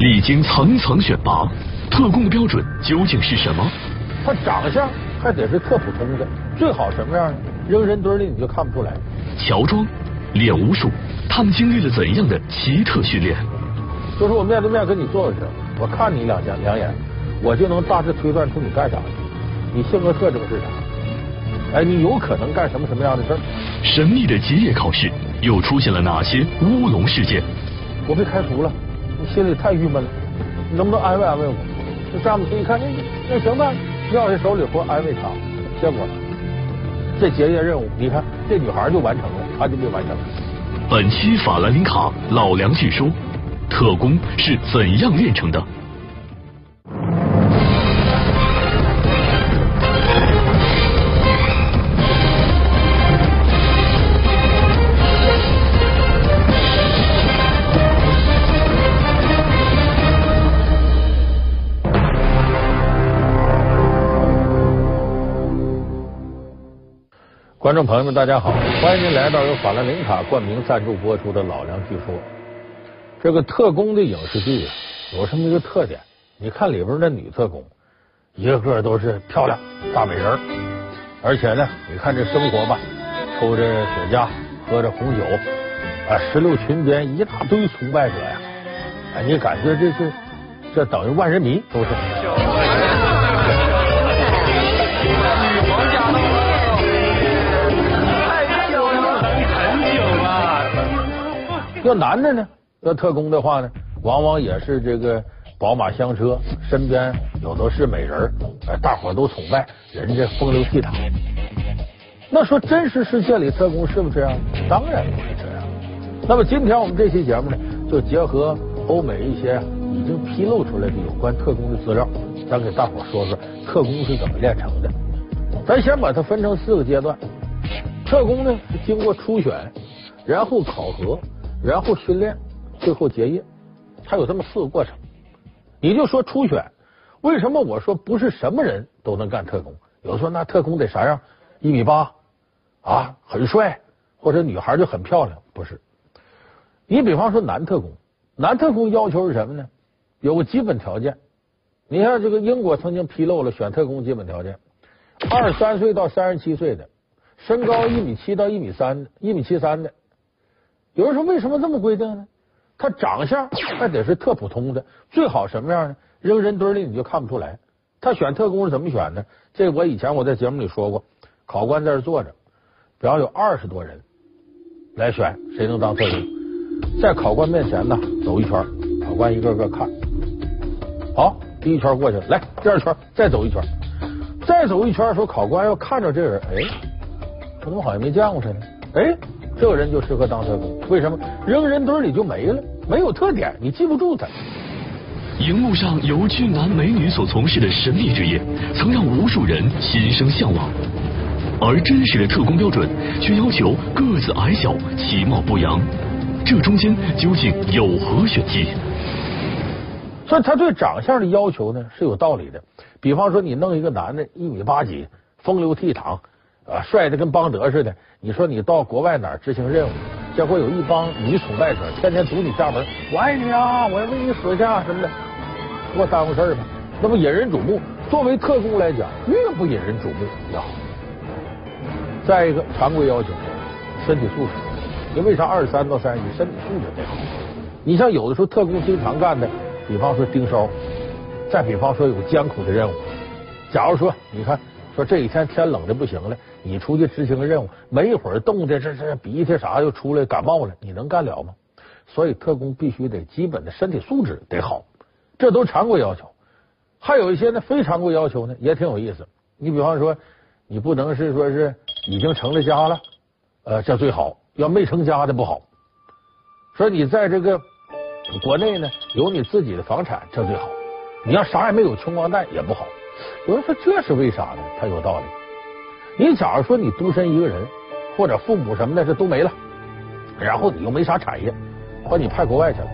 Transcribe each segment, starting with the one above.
历经层层选拔，特工的标准究竟是什么？他长相还得是特普通的，最好什么样呢？扔人堆里你就看不出来。乔装、练武术，他们经历了怎样的奇特训练？就是我面对面跟你坐着，我看你两下两眼，我就能大致推断出你干啥的，你性格特征是啥？哎，你有可能干什么什么样的事儿？神秘的结业考试又出现了哪些乌龙事件？我被开除了，你心里太郁闷了，你能不能安慰安慰我？这詹姆斯一看，那那行吧，撂下手里活安慰他。结果这结业任务，你看这女孩就完成了，他就没完成。本期法兰琳卡老梁据说。特工是怎样炼成的？观众朋友们，大家好，欢迎您来到由法兰琳卡冠名赞助播出的《老梁据说》。这个特工的影视剧啊，有什么一个特点？你看里边那女特工，一个个都是漂亮大美人而且呢，你看这生活吧，抽着雪茄，喝着红酒，啊，石榴裙边一大堆崇拜者呀，哎，你感觉这是这等于万人迷都是。要男的呢？要特工的话呢，往往也是这个宝马香车，身边有的是美人哎，大伙都崇拜，人家风流倜傥。那说真实世界里特工是不是这样？当然不是这样。那么今天我们这期节目呢，就结合欧美一些已经披露出来的有关特工的资料，咱给大伙说说特工是怎么炼成的。咱先把它分成四个阶段。特工呢是经过初选，然后考核，然后训练。最后结业，他有这么四个过程。你就说初选，为什么我说不是什么人都能干特工？有说那特工得啥样？一米八啊，很帅，或者女孩就很漂亮？不是。你比方说男特工，男特工要求是什么呢？有个基本条件。你看这个英国曾经披露了选特工基本条件：二十三岁到三十七岁的，身高一米七到一米三的，一米七三的。有人说为什么这么规定呢？他长相还得是特普通的，最好什么样呢？扔人堆里你就看不出来。他选特工是怎么选的？这我以前我在节目里说过，考官在这坐着，比方有二十多人来选谁能当特工，在考官面前呢走一圈，考官一个个看，好，第一圈过去了，来第二圈再走一圈，再走一圈，说考官要看着这人，哎，他怎么好像没见过他呢？哎。这个人就适合当特工，为什么？扔人堆里就没了，没有特点，你记不住他。荧幕上由俊男美女所从事的神秘职业，曾让无数人心生向往，而真实的特工标准却要求个子矮小、其貌不扬，这中间究竟有何玄机？所以他对长相的要求呢是有道理的。比方说，你弄一个男的，一米八几，风流倜傥。啊，帅的跟邦德似的！你说你到国外哪儿执行任务，结果有一帮女崇拜者天天堵你家门，我爱你啊，我要为你死去啊什么的，多耽误事儿吗？那不引人瞩目？作为特工来讲，越不引人瞩目越好。再一个，常规要求，身体素质。你为啥二十三到三十一身体素质得好？你像有的时候特工经常干的，比方说盯梢，再比方说有艰苦的任务。假如说，你看。说这几天天冷的不行了，你出去执行个任务，没一会儿冻的这这鼻涕啥又出来感冒了，你能干了吗？所以特工必须得基本的身体素质得好，这都常规要求。还有一些呢非常规要求呢也挺有意思。你比方说，你不能是说是已经成了家了，呃，这最好；要没成家的不好。说你在这个国内呢有你自己的房产，这最好；你要啥也没有，穷光蛋也不好。有人说这是为啥呢？他有道理。你假如说你独身一个人，或者父母什么的这都没了，然后你又没啥产业，把你派国外去了。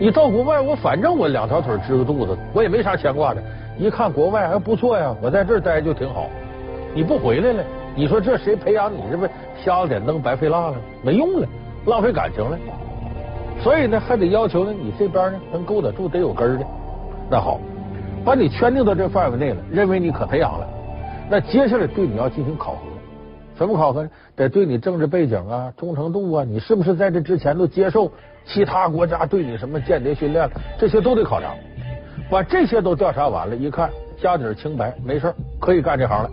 你到国外，我反正我两条腿支个肚子，我也没啥牵挂的。一看国外还不错呀，我在这儿待就挺好。你不回来了，你说这谁培养你？这不瞎了点灯，白费蜡了，没用了，浪费感情了。所以呢，还得要求呢，你这边呢能够得住，得有根的。那好，把你圈定到这范围内了，认为你可培养了，那接下来对你要进行考核。什么考核呢？得对你政治背景啊、忠诚度啊，你是不是在这之前都接受其他国家对你什么间谍训练，这些都得考察。把这些都调查完了，一看家底清白，没事可以干这行了。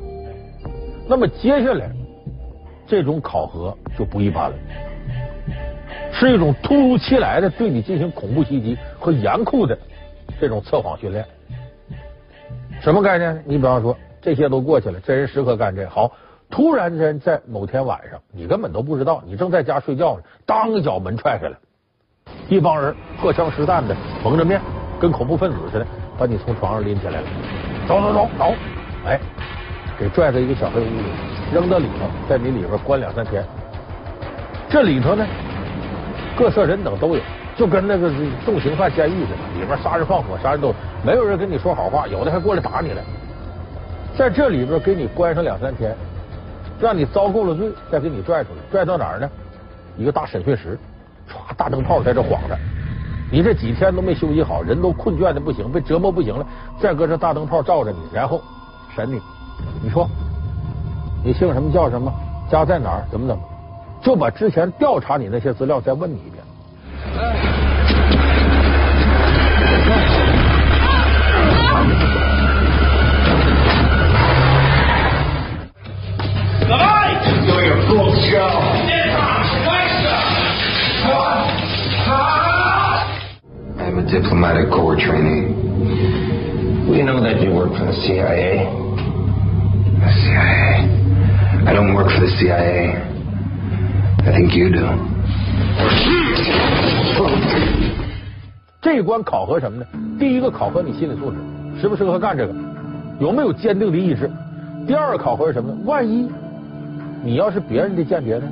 那么接下来这种考核就不一般了。是一种突如其来的对你进行恐怖袭击和严酷的这种测谎训练，什么概念？你比方说这些都过去了，这人时刻干这好，突然间在某天晚上，你根本都不知道，你正在家睡觉呢，当一脚门踹开了，一帮人荷枪实弹的蒙着面，跟恐怖分子似的，把你从床上拎起来了，走走走走，哎，给拽到一个小黑屋里，扔到里头，在你里边关两三天，这里头呢。各色人等都有，就跟那个重刑犯监狱似的，里面杀人放火，啥人都没有人跟你说好话，有的还过来打你来。在这里边给你关上两三天，让你遭够了罪，再给你拽出来，拽到哪儿呢？一个大审讯室，唰，大灯泡在这晃着，你这几天都没休息好，人都困倦的不行，被折磨不行了，再搁这大灯泡照着你，然后审你。你说，你姓什么叫什么？家在哪儿？怎么怎么？就把之前调查你那些资料再问你一遍。Uh. 这关考核什么呢？第一个考核你心理素质，适不适合干这个，有没有坚定的意志。第二个考核是什么呢？万一你要是别人的间谍呢？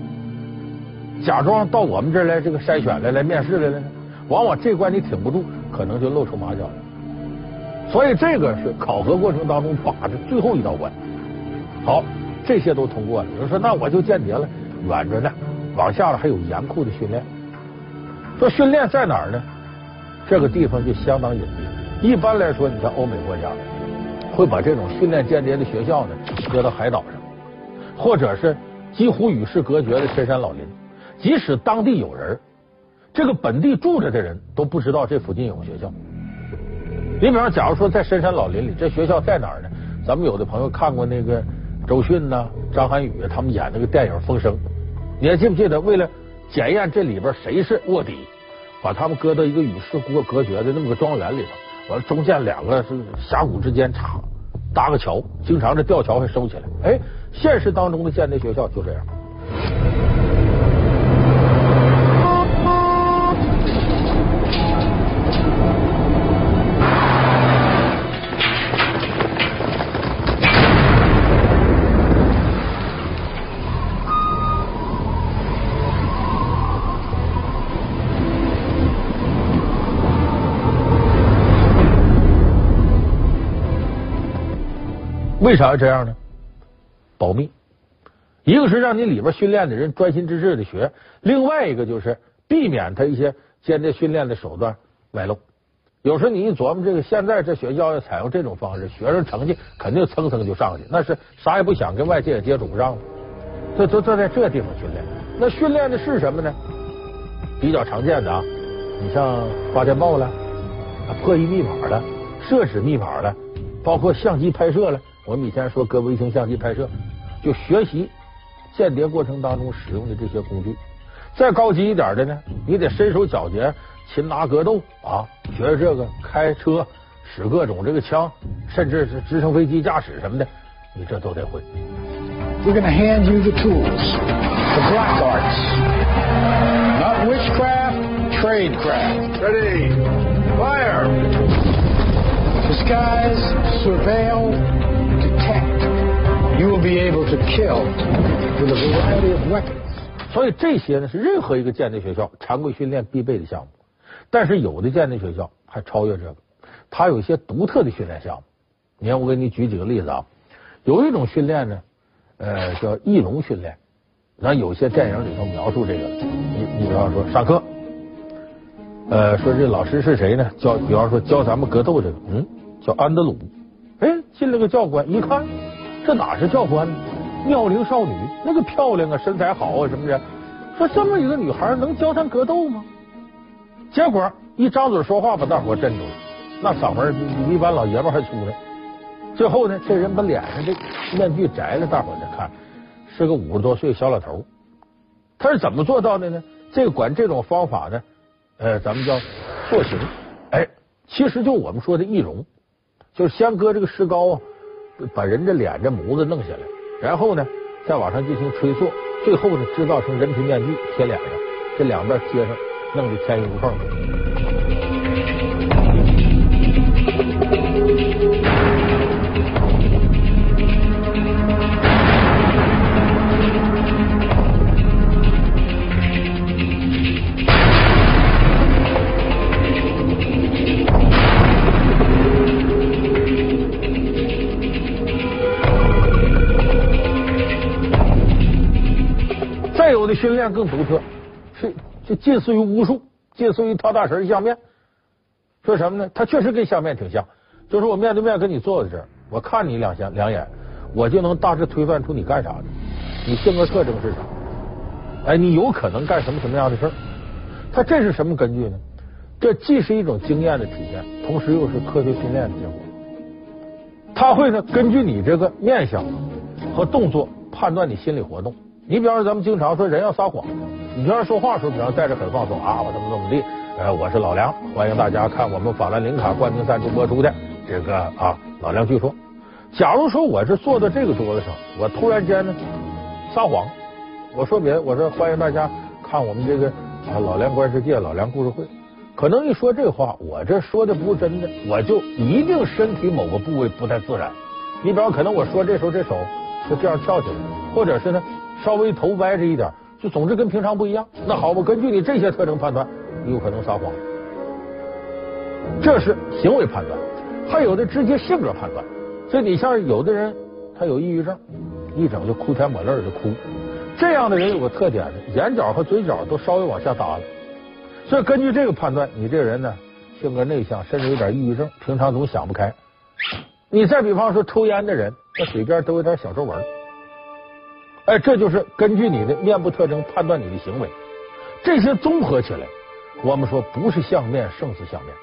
假装到我们这儿来，这个筛选来，来面试来了呢？往往这关你挺不住，可能就露出马脚了。所以这个是考核过程当中把的最后一道关。好，这些都通过了。有人说那我就间谍了，远着呢。往下了还有严酷的训练，说训练在哪儿呢？这个地方就相当隐蔽。一般来说，你像欧美国家会把这种训练间谍的学校呢搁到海岛上，或者是几乎与世隔绝的深山老林。即使当地有人，这个本地住着的人都不知道这附近有学校。你比方，假如说在深山老林里，这学校在哪儿呢？咱们有的朋友看过那个周迅呐、张涵予他们演那个电影《风声》。你还记不记得，为了检验这里边谁是卧底，把他们搁到一个与世隔隔绝的那么个庄园里头，完了中间两个是峡谷之间插搭个桥，经常这吊桥还收起来。哎，现实当中的间谍学校就这样。为啥要这样呢？保密，一个是让你里边训练的人专心致志的学，另外一个就是避免他一些间谍训练的手段外露。有时候你一琢磨，这个现在这学校要采用这种方式，学生成绩肯定蹭蹭就上去，那是啥也不想，跟外界也接触不上了。这都都在这地方训练，那训练的是什么呢？比较常见的啊，你像发电报了、破译密码了、设置密码了，包括相机拍摄了。我们以前说搁卫星相机拍摄，就学习间谍过程当中使用的这些工具。再高级一点的呢，你得身手矫捷，擒拿格斗啊，学这个开车使各种这个枪，甚至是直升飞机驾驶什么的，你这都得会。We're gonna hand you the tools, the black arts, not witchcraft, tradecraft. Ready. Fire. Disguise, surveil, be able to kill with a variety of weapons. 所以这些呢是任何一个间谍学校常规训练必备的项目，但是有的间谍学校还超越这个，它有一些独特的训练项目。你看，我给你举几个例子啊。有一种训练呢，呃，叫翼龙训练。那有些电影里头描述这个，你你比方说上课，呃，说这老师是谁呢？教，比方说教咱们格斗这个，嗯，叫安德鲁。哎，进来个教官，一看，这哪是教官呢？妙龄少女，那个漂亮啊，身材好啊，什么的。说这么一个女孩能教他格斗吗？结果一张嘴说话，把大伙震住了。那嗓门比一般老爷们还粗呢。最后呢，这人把脸上这面具摘了，大伙再看，是个五十多岁小老头。他是怎么做到的呢？这个管这种方法呢，呃，咱们叫塑形。哎，其实就我们说的易容，就是先搁这个石膏啊，把人的脸这模子弄下来，然后呢，再往上进行吹塑，最后呢，制造成人皮面具贴脸上，这两边贴上，弄得天衣无缝。训练更独特，是就近似于巫术，近似于跳大神相面。说什么呢？他确实跟相面挺像，就是我面对面跟你坐在这儿，我看你两下两眼，我就能大致推断出你干啥的，你性格特征是啥，哎，你有可能干什么什么样的事儿。他这是什么根据呢？这既是一种经验的体现，同时又是科学训练的结果。他会呢，根据你这个面相和动作判断你心理活动。你比方说，咱们经常说人要撒谎，你就要说话的时候，比方带着很放松啊，我怎么怎么地，呃，我是老梁，欢迎大家看我们法兰林卡冠名赞助播出的这个啊，老梁据说。假如说我是坐在这个桌子上，我突然间呢撒谎，我说别，我说欢迎大家看我们这个啊老梁观世界老梁故事会，可能一说这话，我这说的不是真的，我就一定身体某个部位不太自然。你比方可能我说这时候这手就这样翘起来，或者是呢。稍微头歪着一点，就总之跟平常不一样。那好，我根据你这些特征判断，你有可能撒谎。这是行为判断，还有的直接性格判断。所以你像有的人，他有抑郁症，一整就哭天抹泪的哭。这样的人有个特点，眼角和嘴角都稍微往下耷了。所以根据这个判断，你这个人呢，性格内向，甚至有点抑郁症，平常总想不开。你再比方说抽烟的人，那嘴边都有点小皱纹。哎，这就是根据你的面部特征判断你的行为，这些综合起来，我们说不是相面胜似相面。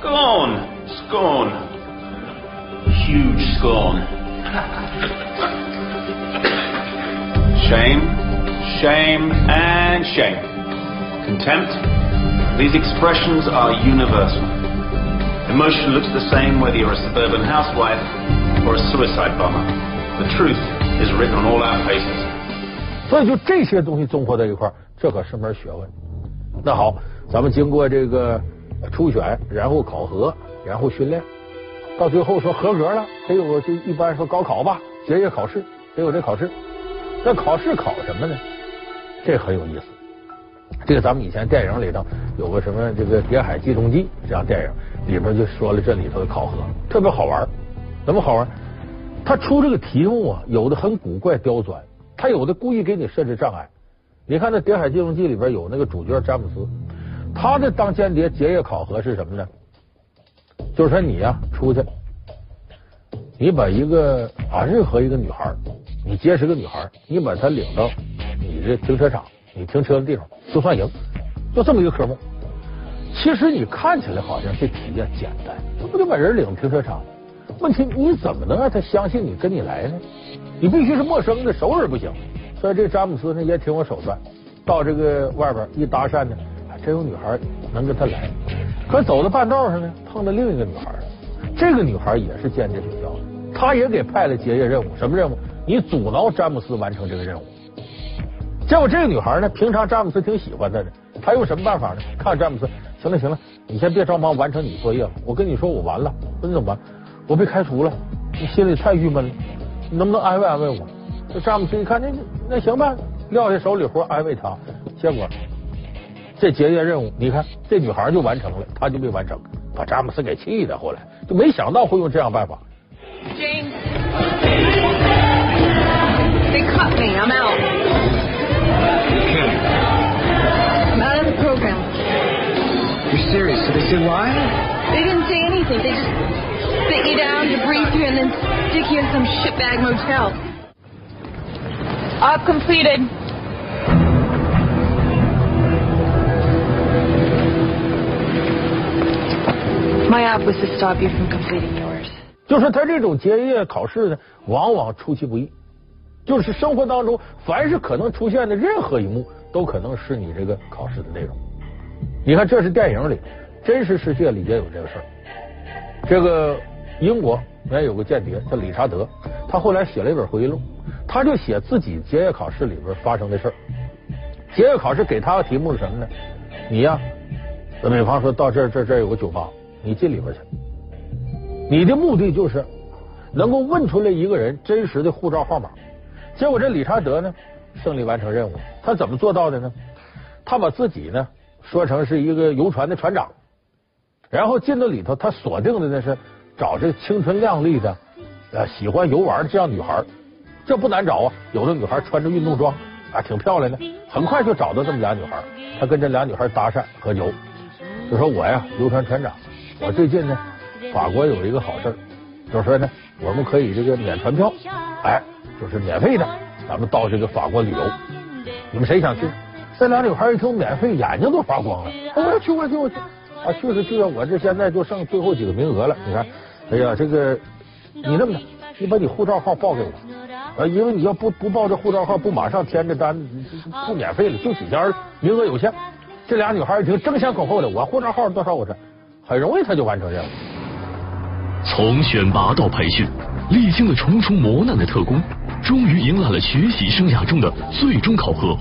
Scorn, scorn, huge scorn. Shame, shame, and shame. Contempt. These expressions are universal. Emotion looks the same whether you're a suburban housewife or a suicide bomber. The truth is written on all our faces. 所以就这些东西综合在一块，这可是门学问。那好，咱们经过这个初选，然后考核，然后训练，到最后说合格了，得有个就一般说高考吧，结业考试得有这考试。那考试考什么呢？这很有意思。这个咱们以前电影里头有个什么这个《谍海机动记》这样电影，里边就说了这里头的考核特别好玩。怎么好玩？他出这个题目啊，有的很古怪刁钻，他有的故意给你设置障碍。你看那《谍海金融记》里边有那个主角詹姆斯，他的当间谍结业考核是什么呢？就是说你呀、出去，你把一个啊任何一个女孩，你结识个女孩，你把她领到你的停车场，你停车的地方就算赢，就这么一个科目。其实你看起来好像这题呀简单，这不就把人领停车场？问题你怎么能让他相信你跟你来呢？你必须是陌生的熟人不行。所以这詹姆斯呢也挺有手段，到这个外边一搭讪呢，还真有女孩能跟他来。可走到半道上呢，碰到另一个女孩，这个女孩也是间谍学校的，她也给派了结业任务，什么任务？你阻挠詹姆斯完成这个任务。结果这个女孩呢，平常詹姆斯挺喜欢她的，她用什么办法呢？看詹姆斯，行了行了，你先别着忙完成你作业了，我跟你说我完了，说你怎么办？我被开除了，你心里太郁闷了，你能不能安慰安慰我？这詹姆斯一看，那那行吧，撂下手里活安慰他。结果这结业任务，你看这女孩就完成了，他就没完成，把詹姆斯给气的。后来就没想到会用这样办法。James. They cut me. I'm out. I'm out of the program. So they said why? They didn't say anything. They just sit you down, to breathe you and then stick you in some shitbag motel. Up completed. My op was to stop you from completing yours. 就是他这种结业考试呢，往往出其不意。就是生活当中，凡是可能出现的任何一幕，都可能是你这个考试的内容。你看，这是电影里，真实世界里也有这个事儿。这个英国原来有个间谍叫理查德，他后来写了一本回忆录，他就写自己结业考试里边发生的事儿。结业考试给他的题目是什么呢？你呀，比方说到这这这有个酒吧，你进里边去，你的目的就是能够问出来一个人真实的护照号码。结果这理查德呢，胜利完成任务。他怎么做到的呢？他把自己呢说成是一个游船的船长，然后进到里头，他锁定的那是找这青春靓丽的、呃喜欢游玩的这样女孩。这不难找啊，有的女孩穿着运动装啊，挺漂亮的。很快就找到这么俩女孩，他跟这俩女孩搭讪喝酒，就说我呀游船船长，我最近呢法国有一个好事，就是说呢我们可以这个免船票，哎。就是免费的，咱们到这个法国旅游，你们谁想去？这俩女孩一听免费，眼睛都发光了。我去，我去，我去啊！去是去啊！我这现在就剩最后几个名额了。你看，哎呀，这个你这么的，你把你护照号报给我啊！因为你要不不报这护照号，不马上填这单，不免费了，就几家，名额有限。这俩女孩一听，争先恐后的，我护照号多少？我这很容易，他就完成任务。从选拔到培训，历经了重重磨难的特工。终于迎来了学习生涯中的最终考核。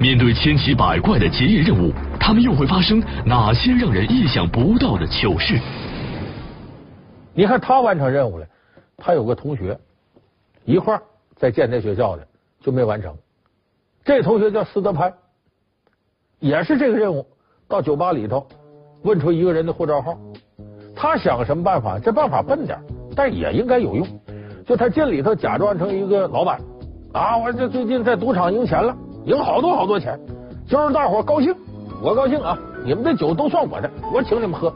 面对千奇百怪的结业任务，他们又会发生哪些让人意想不到的糗事？你看他完成任务了，他有个同学一块儿在间谍学校的就没完成。这同学叫斯德潘，也是这个任务，到酒吧里头问出一个人的护照号。他想个什么办法？这办法笨点，但也应该有用。就他进里头假装成一个老板啊，我这最近在赌场赢钱了，赢好多好多钱，就让大伙高兴，我高兴啊！你们的酒都算我的，我请你们喝。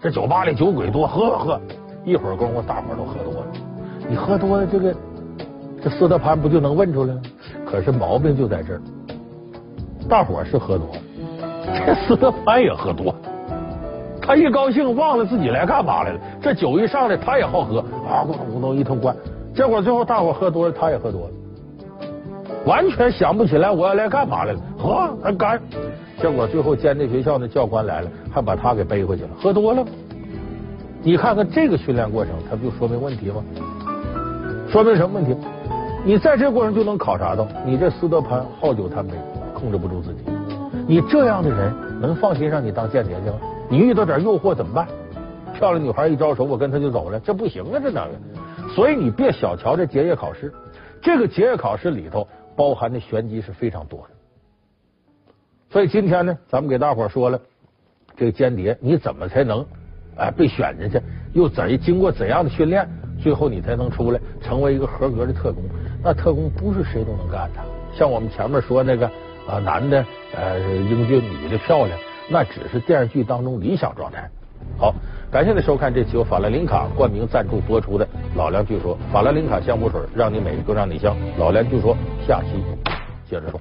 这酒吧里酒鬼多，喝喝喝，一会儿功夫大伙都喝多了。你喝多了，这个这斯德潘不就能问出来吗？可是毛病就在这儿，大伙是喝多了，这斯德潘也喝多。他一高兴，忘了自己来干嘛来了。这酒一上来，他也好喝啊，咕咚一通灌。结果最后大伙喝多了，他也喝多了，完全想不起来我要来干嘛来了，喝还干。结果最后间谍学校的教官来了，还把他给背回去了，喝多了。你看看这个训练过程，它不就说明问题吗？说明什么问题？你在这过程就能考察到，你这斯德潘好酒贪杯，控制不住自己。你这样的人能放心让你当间谍去吗？你遇到点诱惑怎么办？漂亮女孩一招手，我跟他就走了，这不行啊，这哪个？所以你别小瞧这结业考试，这个结业考试里头包含的玄机是非常多的。所以今天呢，咱们给大伙说了，这个间谍你怎么才能哎被选进去？又怎经过怎样的训练，最后你才能出来成为一个合格的特工？那特工不是谁都能干的。像我们前面说那个啊，男的呃英俊，女的漂亮，那只是电视剧当中理想状态。好。感谢您收看这期由法兰林卡冠名赞助播出的《老梁据说》，法兰林卡香补水，让你美更让你香。老梁据说，下期接着说。